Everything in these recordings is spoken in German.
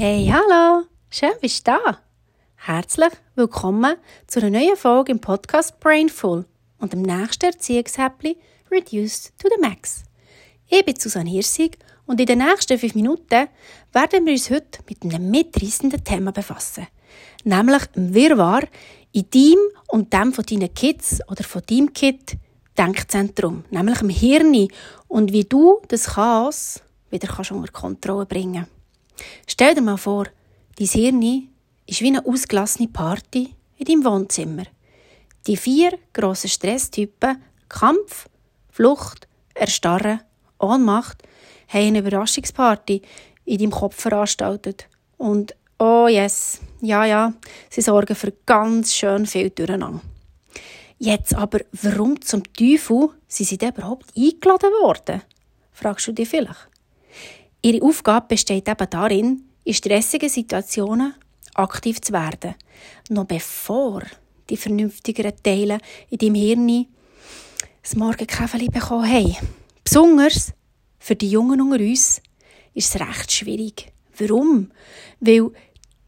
Hey, hallo! Schön, bist du da. Herzlich willkommen zu einer neuen Folge im Podcast Brainful und dem nächsten Erziehungshäppli Reduced to the Max. Ich bin Susanne Hirsig und in den nächsten fünf Minuten werden wir uns heute mit einem mitreißenden Thema befassen. Nämlich dem Wirrwarr in deinem und dem von deinen Kids oder von deinem Kind Denkzentrum, nämlich im Hirn und wie du das Chaos wieder kannst unter Kontrolle bringen kannst. Stell dir mal vor, dein Hirn ist wie eine ausgelassene Party in deinem Wohnzimmer. Die vier grossen Stresstypen Kampf, Flucht, Erstarren, Ohnmacht haben eine Überraschungsparty in deinem Kopf veranstaltet. Und oh yes, ja, ja, sie sorgen für ganz schön viel Durcheinander. Jetzt aber, warum zum Teufel sind sie denn überhaupt eingeladen worden? Fragst du dich vielleicht? Ihre Aufgabe besteht eben darin, in stressigen Situationen aktiv zu werden, noch bevor die vernünftigeren Teile in deinem Hirn das Morgenkäferli bekommen haben. Besonders für die Jungen unter uns ist es recht schwierig. Warum? Weil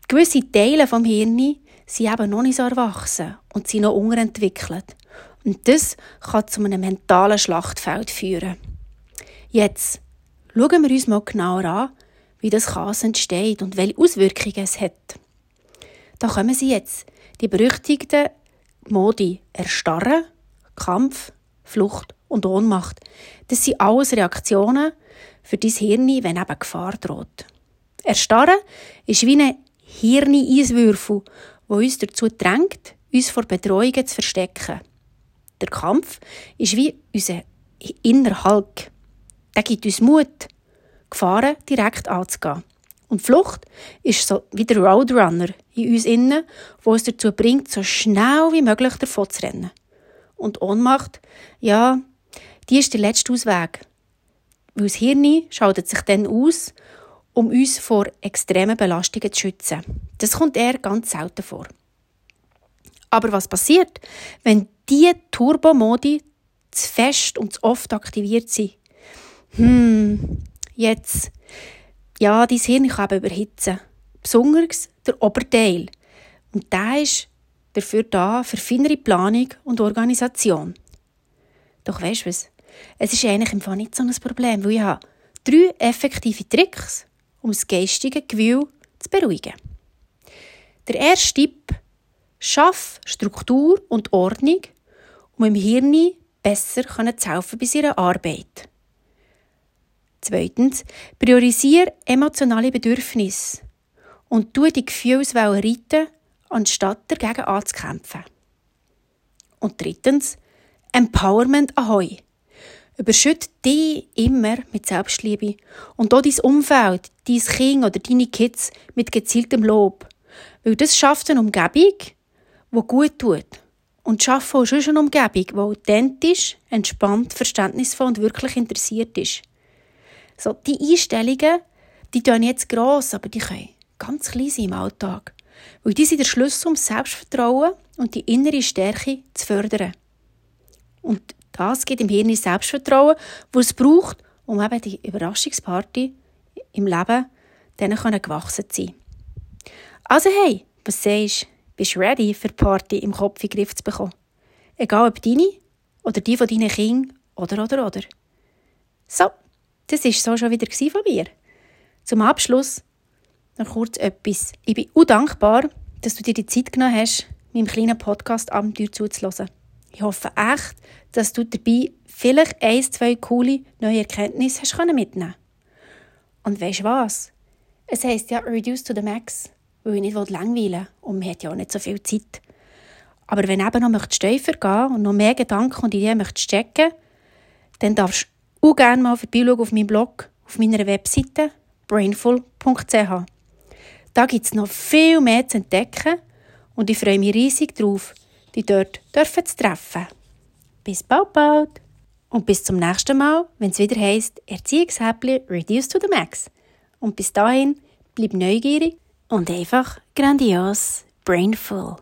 gewisse Teile vom Hirn sind eben noch nicht so erwachsen und sind noch unterentwickelt. Und das kann zu einem mentalen Schlachtfeld führen. Jetzt, Schauen wir uns mal genauer an, wie das Chaos entsteht und welche Auswirkungen es hat. Da kommen sie jetzt, die berüchtigten Modi Erstarren, Kampf, Flucht und Ohnmacht. Das sind alles Reaktionen für dein Hirn, wenn eben Gefahr droht. Erstarren ist wie ein Hirn-Eiswürfel, der uns dazu drängt, uns vor Bedrohungen zu verstecken. Der Kampf ist wie unser innerer Hulk der gibt uns Mut, Gefahren direkt anzugehen. Und Flucht ist so wie der Roadrunner in uns innen, wo es dazu bringt, so schnell wie möglich davon zu rennen. Und Ohnmacht, ja, die ist der letzte Ausweg. Weil das Hirn schaltet sich dann aus, um uns vor extremen Belastungen zu schützen. Das kommt eher ganz selten vor. Aber was passiert, wenn diese Turbomodi zu fest und zu oft aktiviert sind? Hm, jetzt, ja, dein Hirn kann eben überhitzen. Besonders der Oberteil. Und der ist dafür da, für feinere Planung und Organisation. Doch weißt du was? Es ist eigentlich im Fall nicht so ein Problem, weil ich habe drei effektive Tricks, um das geistige Gefühl zu beruhigen. Der erste Tipp, schaff Struktur und Ordnung, um im Hirn besser zu helfen bei seiner Arbeit. Zweitens, priorisiere emotionale Bedürfnisse und tu die Gefühlswelle reiten, anstatt dagegen anzukämpfen. Und drittens, Empowerment Ahoi. Überschütte dich immer mit Selbstliebe und auch dein Umfeld, dein Kind oder deine Kids mit gezieltem Lob. Weil das schafft eine Umgebung, die gut tut. Und schaffe auch schon eine Umgebung, die authentisch, entspannt, verständnisvoll und wirklich interessiert ist. So, die Einstellungen, die tun jetzt gross, aber die können ganz klein sein im Alltag. Weil die sind der Schlüssel, um Selbstvertrauen und die innere Stärke zu fördern. Und das gibt im Hirn Selbstvertrauen, das es braucht, um eben die Überraschungsparty im Leben gewachsen zu sein. Also hey, was sagst du? Bist du ready für die Party im Kopf in den Griff zu bekommen? Egal ob deine oder die von deinen Kindern oder oder oder. Das war so schon wieder von mir. Zum Abschluss noch kurz etwas. Ich bin auch dankbar, dass du dir die Zeit genommen hast, meinem kleinen Podcast Abenteuer zuzulassen. Ich hoffe echt, dass du dabei vielleicht ein, zwei coole neue Erkenntnisse hast mitnehmen Und weißt du was? Es heisst ja Reduce to the Max, weil ich nicht langweilen und man hat ja auch nicht so viel Zeit. Aber wenn du eben noch möchtest tiefer gehen und noch mehr Gedanken und Ideen möchtest dann darfst auch gerne mal vorbeischauen auf meinem Blog, auf meiner Webseite brainful.ch. Da gibt es noch viel mehr zu entdecken und ich freue mich riesig darauf, dich dort dürfen zu treffen. Bis bald, bald! Und bis zum nächsten Mal, wenn es wieder heisst Erziehungshäppli Reduce to the Max. Und bis dahin, bleib neugierig und einfach grandios brainful.